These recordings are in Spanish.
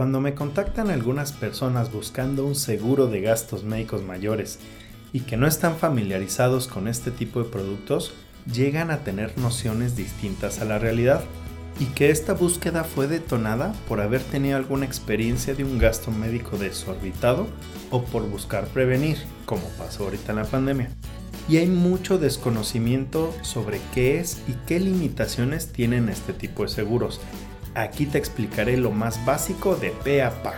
Cuando me contactan algunas personas buscando un seguro de gastos médicos mayores y que no están familiarizados con este tipo de productos, llegan a tener nociones distintas a la realidad y que esta búsqueda fue detonada por haber tenido alguna experiencia de un gasto médico desorbitado o por buscar prevenir, como pasó ahorita en la pandemia. Y hay mucho desconocimiento sobre qué es y qué limitaciones tienen este tipo de seguros. Aquí te explicaré lo más básico de pe a pa.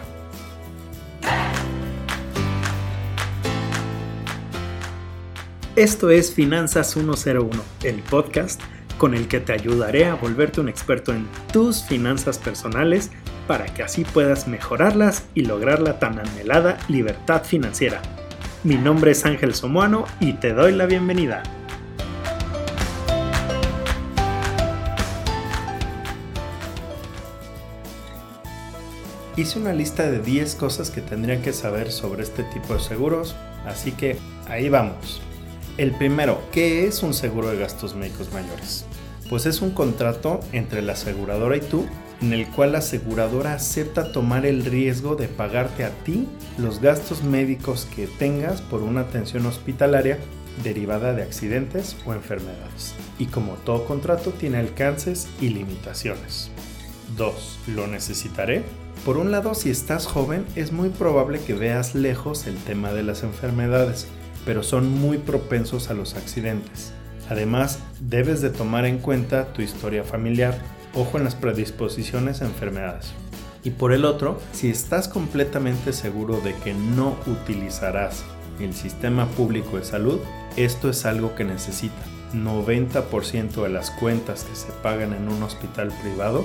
Esto es Finanzas 101, el podcast con el que te ayudaré a volverte un experto en tus finanzas personales para que así puedas mejorarlas y lograr la tan anhelada libertad financiera. Mi nombre es Ángel Somoano y te doy la bienvenida. Hice una lista de 10 cosas que tendrían que saber sobre este tipo de seguros, así que ahí vamos. El primero, ¿qué es un seguro de gastos médicos mayores? Pues es un contrato entre la aseguradora y tú en el cual la aseguradora acepta tomar el riesgo de pagarte a ti los gastos médicos que tengas por una atención hospitalaria derivada de accidentes o enfermedades. Y como todo contrato tiene alcances y limitaciones. 2. ¿Lo necesitaré? Por un lado, si estás joven, es muy probable que veas lejos el tema de las enfermedades pero son muy propensos a los accidentes. Además, debes de tomar en cuenta tu historia familiar, ojo en las predisposiciones a enfermedades. Y por el otro, si estás completamente seguro de que no utilizarás el sistema público de salud, esto es algo que necesita. 90% de las cuentas que se pagan en un hospital privado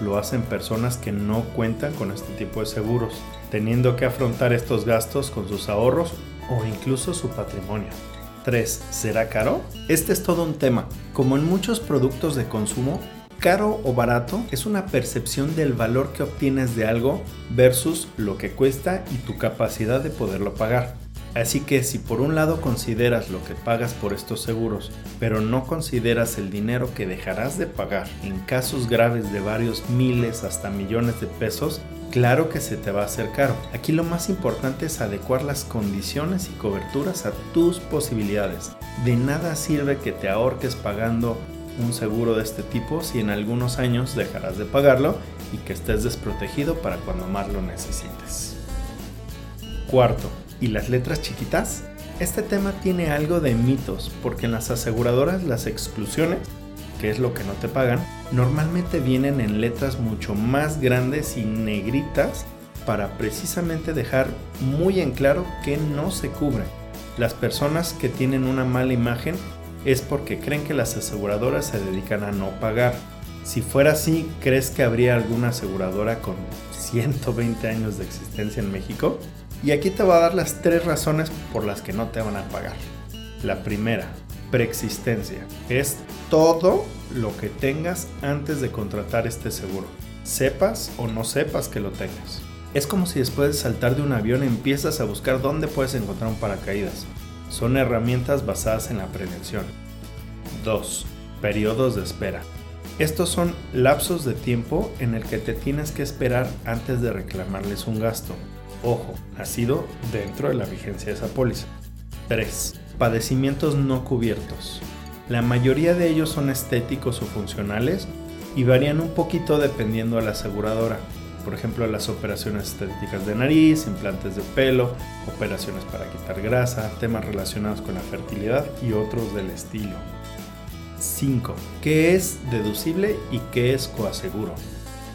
lo hacen personas que no cuentan con este tipo de seguros, teniendo que afrontar estos gastos con sus ahorros o incluso su patrimonio. 3. ¿Será caro? Este es todo un tema. Como en muchos productos de consumo, caro o barato es una percepción del valor que obtienes de algo versus lo que cuesta y tu capacidad de poderlo pagar. Así que si por un lado consideras lo que pagas por estos seguros, pero no consideras el dinero que dejarás de pagar en casos graves de varios miles hasta millones de pesos, claro que se te va a hacer caro. Aquí lo más importante es adecuar las condiciones y coberturas a tus posibilidades. De nada sirve que te ahorques pagando un seguro de este tipo si en algunos años dejarás de pagarlo y que estés desprotegido para cuando más lo necesites. Cuarto, ¿y las letras chiquitas? Este tema tiene algo de mitos porque en las aseguradoras las exclusiones que es lo que no te pagan, normalmente vienen en letras mucho más grandes y negritas para precisamente dejar muy en claro que no se cubre. Las personas que tienen una mala imagen es porque creen que las aseguradoras se dedican a no pagar. Si fuera así, ¿crees que habría alguna aseguradora con 120 años de existencia en México? Y aquí te voy a dar las tres razones por las que no te van a pagar. La primera, preexistencia. Es todo lo que tengas antes de contratar este seguro. Sepas o no sepas que lo tengas. Es como si después de saltar de un avión empiezas a buscar dónde puedes encontrar un paracaídas. Son herramientas basadas en la prevención. 2. Periodos de espera. Estos son lapsos de tiempo en el que te tienes que esperar antes de reclamarles un gasto. Ojo, ha sido dentro de la vigencia de esa póliza. 3 padecimientos no cubiertos. La mayoría de ellos son estéticos o funcionales y varían un poquito dependiendo a la aseguradora. Por ejemplo, las operaciones estéticas de nariz, implantes de pelo, operaciones para quitar grasa, temas relacionados con la fertilidad y otros del estilo. 5. ¿Qué es deducible y qué es coaseguro?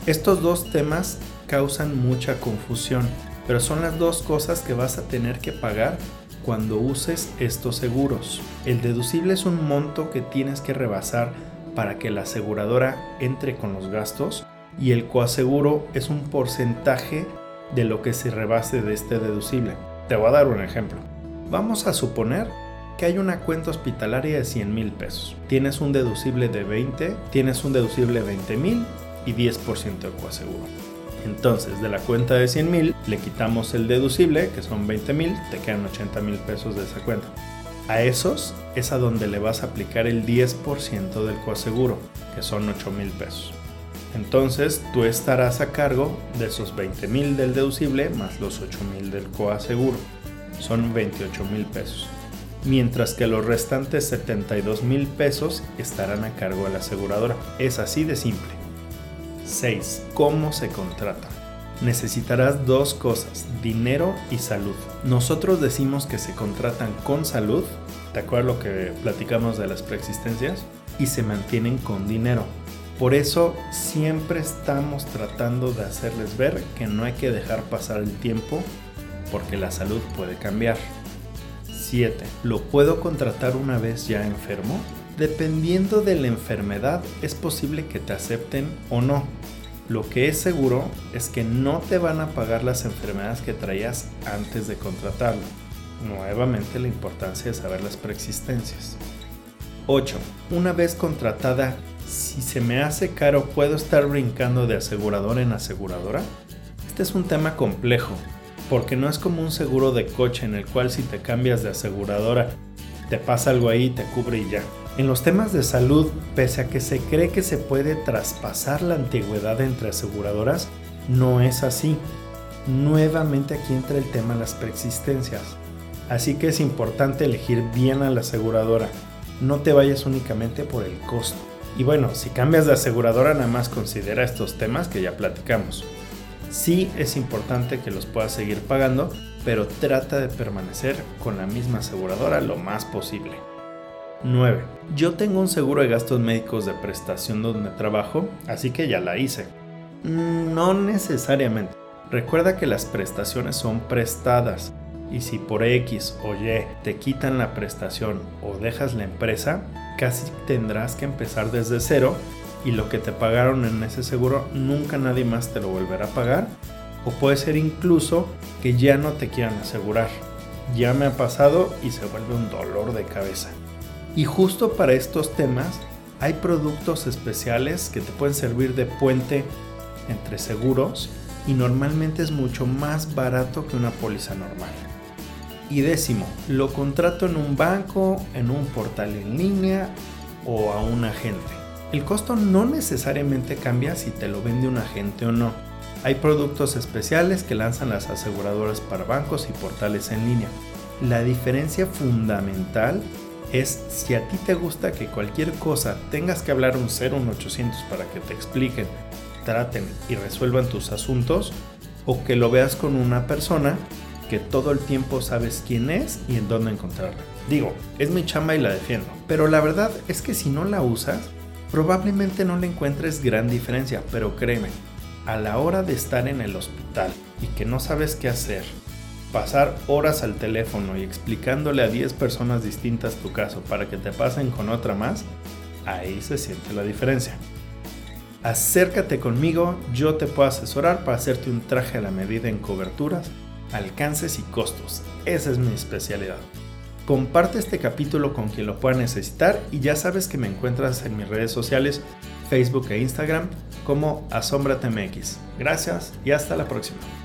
Estos dos temas causan mucha confusión, pero son las dos cosas que vas a tener que pagar cuando uses estos seguros. El deducible es un monto que tienes que rebasar para que la aseguradora entre con los gastos y el coaseguro es un porcentaje de lo que se rebase de este deducible. Te voy a dar un ejemplo. Vamos a suponer que hay una cuenta hospitalaria de 100 mil pesos. Tienes un deducible de 20, tienes un deducible de 20 mil y 10% de coaseguro. Entonces, de la cuenta de 100 mil, le quitamos el deducible, que son 20 mil, te quedan 80 mil pesos de esa cuenta. A esos es a donde le vas a aplicar el 10% del coaseguro, que son 8 mil pesos. Entonces tú estarás a cargo de esos 20 mil del deducible más los 8 mil del coaseguro. Son 28 mil pesos. Mientras que los restantes 72 mil pesos estarán a cargo de la aseguradora. Es así de simple. 6. ¿Cómo se contrata? Necesitarás dos cosas, dinero y salud. Nosotros decimos que se contratan con salud, ¿te acuerdas lo que platicamos de las preexistencias? Y se mantienen con dinero. Por eso siempre estamos tratando de hacerles ver que no hay que dejar pasar el tiempo porque la salud puede cambiar. 7. ¿Lo puedo contratar una vez ya enfermo? Dependiendo de la enfermedad es posible que te acepten o no. Lo que es seguro es que no te van a pagar las enfermedades que traías antes de contratarlo. Nuevamente la importancia de saber las preexistencias. 8. Una vez contratada, si se me hace caro, ¿puedo estar brincando de aseguradora en aseguradora? Este es un tema complejo, porque no es como un seguro de coche en el cual si te cambias de aseguradora, te pasa algo ahí, te cubre y ya. En los temas de salud, pese a que se cree que se puede traspasar la antigüedad entre aseguradoras, no es así. Nuevamente aquí entra el tema de las preexistencias. Así que es importante elegir bien a la aseguradora. No te vayas únicamente por el costo. Y bueno, si cambias de aseguradora nada más considera estos temas que ya platicamos. Sí es importante que los puedas seguir pagando, pero trata de permanecer con la misma aseguradora lo más posible. 9. Yo tengo un seguro de gastos médicos de prestación donde trabajo, así que ya la hice. Mm, no necesariamente. Recuerda que las prestaciones son prestadas y si por X o Y te quitan la prestación o dejas la empresa, casi tendrás que empezar desde cero y lo que te pagaron en ese seguro nunca nadie más te lo volverá a pagar. O puede ser incluso que ya no te quieran asegurar. Ya me ha pasado y se vuelve un dolor de cabeza. Y justo para estos temas hay productos especiales que te pueden servir de puente entre seguros y normalmente es mucho más barato que una póliza normal. Y décimo, lo contrato en un banco, en un portal en línea o a un agente. El costo no necesariamente cambia si te lo vende un agente o no. Hay productos especiales que lanzan las aseguradoras para bancos y portales en línea. La diferencia fundamental es si a ti te gusta que cualquier cosa tengas que hablar un 0 un 800 para que te expliquen, traten y resuelvan tus asuntos o que lo veas con una persona que todo el tiempo sabes quién es y en dónde encontrarla. Digo, es mi chamba y la defiendo, pero la verdad es que si no la usas, probablemente no le encuentres gran diferencia, pero créeme, a la hora de estar en el hospital y que no sabes qué hacer, pasar horas al teléfono y explicándole a 10 personas distintas tu caso para que te pasen con otra más, ahí se siente la diferencia. Acércate conmigo, yo te puedo asesorar para hacerte un traje a la medida en coberturas, alcances y costos. Esa es mi especialidad. Comparte este capítulo con quien lo pueda necesitar y ya sabes que me encuentras en mis redes sociales, Facebook e Instagram como AsombraTMX. Gracias y hasta la próxima.